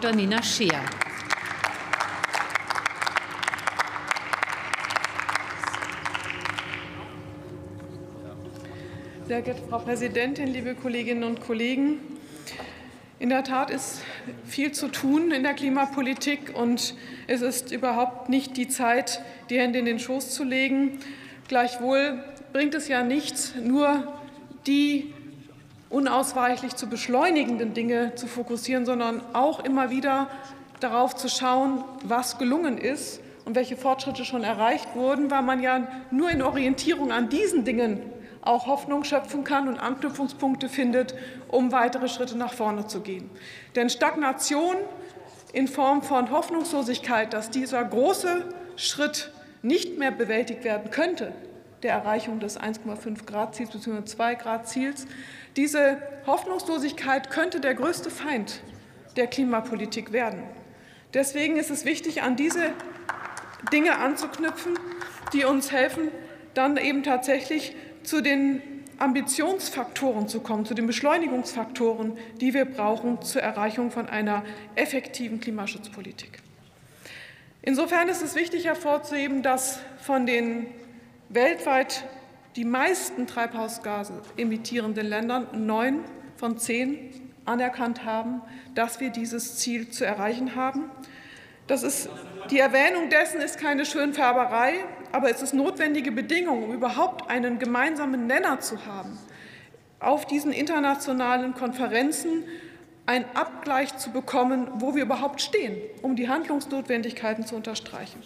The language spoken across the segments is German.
Dr. Nina Scheer. Sehr geehrte Frau Präsidentin, liebe Kolleginnen und Kollegen! In der Tat ist viel zu tun in der Klimapolitik, und es ist überhaupt nicht die Zeit, die Hände in den Schoß zu legen. Gleichwohl bringt es ja nichts, nur die unausweichlich zu beschleunigenden Dinge zu fokussieren, sondern auch immer wieder darauf zu schauen, was gelungen ist und welche Fortschritte schon erreicht wurden, weil man ja nur in Orientierung an diesen Dingen auch Hoffnung schöpfen kann und Anknüpfungspunkte findet, um weitere Schritte nach vorne zu gehen. Denn Stagnation in Form von Hoffnungslosigkeit, dass dieser große Schritt nicht mehr bewältigt werden könnte, der Erreichung des 1,5 Grad Ziels bzw. 2 Grad Ziels, diese Hoffnungslosigkeit könnte der größte Feind der Klimapolitik werden. Deswegen ist es wichtig, an diese Dinge anzuknüpfen, die uns helfen, dann eben tatsächlich zu den Ambitionsfaktoren zu kommen, zu den Beschleunigungsfaktoren, die wir brauchen zur Erreichung von einer effektiven Klimaschutzpolitik. Insofern ist es wichtig hervorzuheben, dass von den weltweit die meisten Treibhausgase emittierenden Ländern neun von zehn anerkannt haben, dass wir dieses Ziel zu erreichen haben. Das ist, die Erwähnung dessen ist keine Schönfärberei, aber es ist notwendige Bedingung, um überhaupt einen gemeinsamen Nenner zu haben, auf diesen internationalen Konferenzen einen Abgleich zu bekommen, wo wir überhaupt stehen, um die Handlungsnotwendigkeiten zu unterstreichen.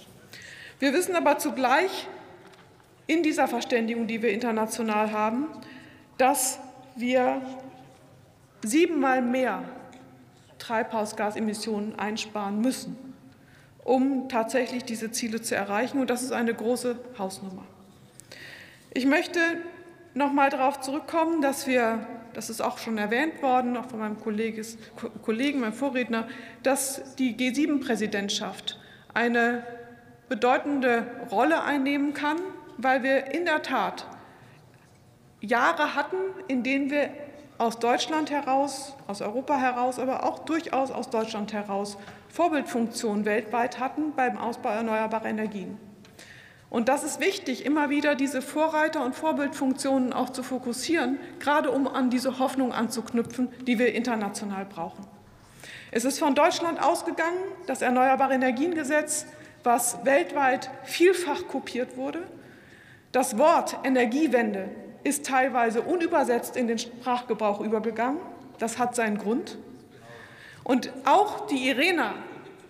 Wir wissen aber zugleich in dieser Verständigung, die wir international haben, dass wir siebenmal mehr Treibhausgasemissionen einsparen müssen um tatsächlich diese Ziele zu erreichen. Und das ist eine große Hausnummer. Ich möchte noch mal darauf zurückkommen, dass wir, das ist auch schon erwähnt worden, auch von meinem Kollegen, meinem Vorredner, dass die G7-Präsidentschaft eine bedeutende Rolle einnehmen kann, weil wir in der Tat Jahre hatten, in denen wir aus Deutschland heraus, aus Europa heraus, aber auch durchaus aus Deutschland heraus Vorbildfunktion weltweit hatten beim Ausbau erneuerbarer Energien. Und das ist wichtig, immer wieder diese Vorreiter- und Vorbildfunktionen auch zu fokussieren, gerade um an diese Hoffnung anzuknüpfen, die wir international brauchen. Es ist von Deutschland ausgegangen, das Erneuerbare Energiengesetz, was weltweit vielfach kopiert wurde. Das Wort Energiewende ist teilweise unübersetzt in den Sprachgebrauch übergegangen. Das hat seinen Grund. Und auch die IRENA,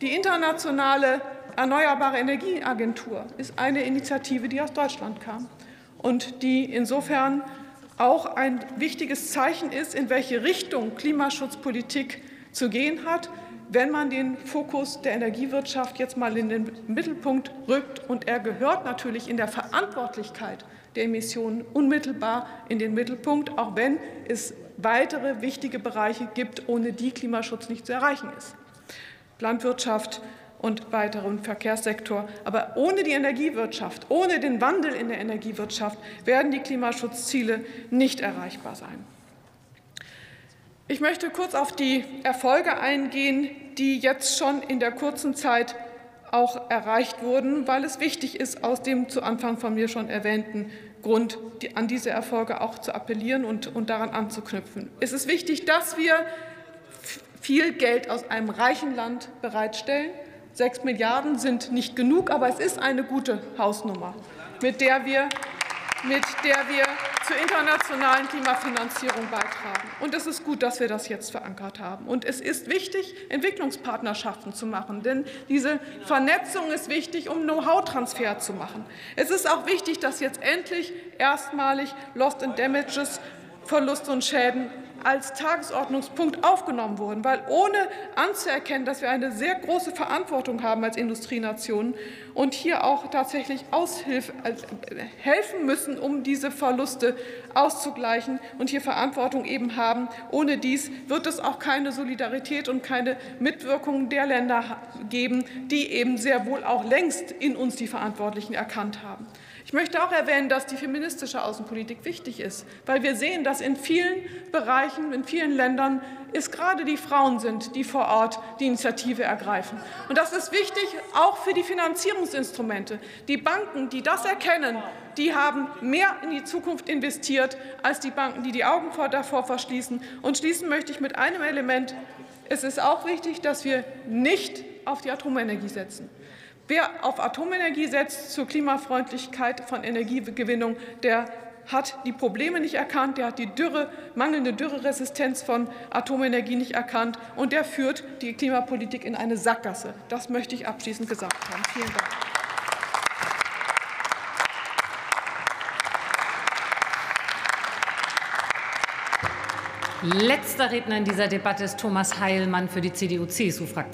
die internationale Erneuerbare Energieagentur, ist eine Initiative, die aus Deutschland kam und die insofern auch ein wichtiges Zeichen ist, in welche Richtung Klimaschutzpolitik zu gehen hat, wenn man den Fokus der Energiewirtschaft jetzt mal in den Mittelpunkt rückt. Und er gehört natürlich in der Verantwortlichkeit der Emissionen unmittelbar in den Mittelpunkt, auch wenn es weitere wichtige Bereiche gibt, ohne die Klimaschutz nicht zu erreichen ist. Landwirtschaft und weiteren Verkehrssektor. Aber ohne die Energiewirtschaft, ohne den Wandel in der Energiewirtschaft werden die Klimaschutzziele nicht erreichbar sein. Ich möchte kurz auf die Erfolge eingehen, die jetzt schon in der kurzen Zeit auch erreicht wurden, weil es wichtig ist, aus dem zu Anfang von mir schon erwähnten Grund die, an diese Erfolge auch zu appellieren und, und daran anzuknüpfen. Es ist wichtig, dass wir viel Geld aus einem reichen Land bereitstellen. Sechs Milliarden sind nicht genug, aber es ist eine gute Hausnummer, mit der wir, mit der wir zur internationalen Klimafinanzierung beitragen. Und es ist gut, dass wir das jetzt verankert haben. Und es ist wichtig, Entwicklungspartnerschaften zu machen, denn diese Vernetzung ist wichtig, um Know-how-Transfer zu machen. Es ist auch wichtig, dass jetzt endlich erstmalig Lost and Damages Verluste und Schäden als Tagesordnungspunkt aufgenommen wurden, weil ohne anzuerkennen, dass wir eine sehr große Verantwortung haben als Industrienation und hier auch tatsächlich Aushilfe, äh, helfen müssen, um diese Verluste auszugleichen und hier Verantwortung eben haben. Ohne dies wird es auch keine Solidarität und keine Mitwirkung der Länder geben, die eben sehr wohl auch längst in uns die Verantwortlichen erkannt haben. Ich möchte auch erwähnen, dass die feministische Außenpolitik wichtig ist, weil wir sehen, dass in vielen Bereichen, in vielen Ländern es gerade die Frauen sind, die vor Ort die Initiative ergreifen. Und das ist wichtig auch für die Finanzierungsinstrumente. Die Banken, die das erkennen, die haben mehr in die Zukunft investiert als die Banken, die die Augen davor verschließen. Und schließen möchte ich mit einem Element. Es ist auch wichtig, dass wir nicht auf die Atomenergie setzen. Wer auf Atomenergie setzt zur Klimafreundlichkeit von Energiegewinnung, der hat die Probleme nicht erkannt, der hat die Dürre, mangelnde Dürreresistenz von Atomenergie nicht erkannt, und der führt die Klimapolitik in eine Sackgasse. Das möchte ich abschließend gesagt haben. Vielen Dank. Letzter Redner in dieser Debatte ist Thomas Heilmann für die CDU-CSU-Fraktion.